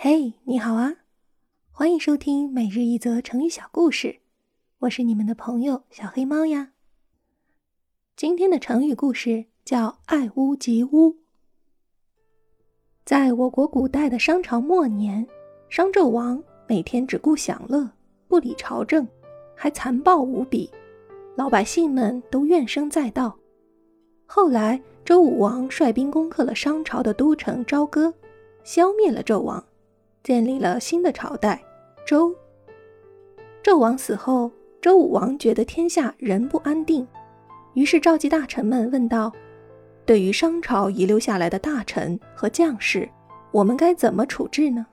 嘿，你好啊！欢迎收听每日一则成语小故事，我是你们的朋友小黑猫呀。今天的成语故事叫“爱屋及乌”。在我国古代的商朝末年，商纣王每天只顾享乐，不理朝政，还残暴无比，老百姓们都怨声载道。后来，周武王率兵攻克了商朝的都城朝歌，消灭了纣王。建立了新的朝代，周。纣王死后，周武王觉得天下仍不安定，于是召集大臣们问道：“对于商朝遗留下来的大臣和将士，我们该怎么处置呢？”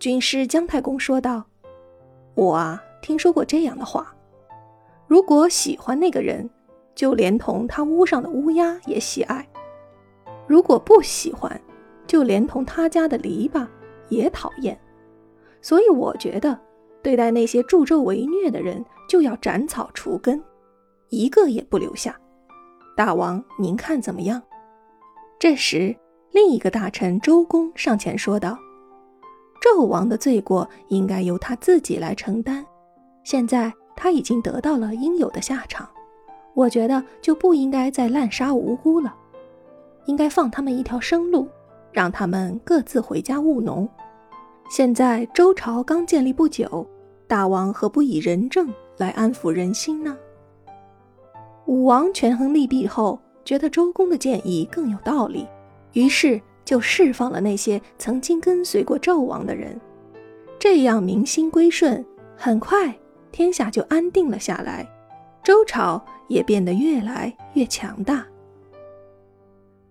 军师姜太公说道：“我啊，听说过这样的话：如果喜欢那个人，就连同他屋上的乌鸦也喜爱；如果不喜欢，就连同他家的篱笆。”也讨厌，所以我觉得，对待那些助纣为虐的人，就要斩草除根，一个也不留下。大王，您看怎么样？这时，另一个大臣周公上前说道：“纣王的罪过应该由他自己来承担。现在他已经得到了应有的下场，我觉得就不应该再滥杀无辜了，应该放他们一条生路，让他们各自回家务农。”现在周朝刚建立不久，大王何不以仁政来安抚人心呢？武王权衡利弊后，觉得周公的建议更有道理，于是就释放了那些曾经跟随过纣王的人，这样民心归顺，很快天下就安定了下来，周朝也变得越来越强大。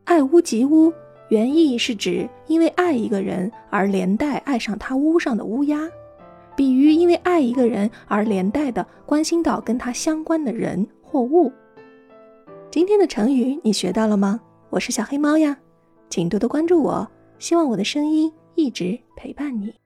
爱屋及乌。原意是指因为爱一个人而连带爱上他屋上的乌鸦，比喻因为爱一个人而连带的关心到跟他相关的人或物。今天的成语你学到了吗？我是小黑猫呀，请多多关注我，希望我的声音一直陪伴你。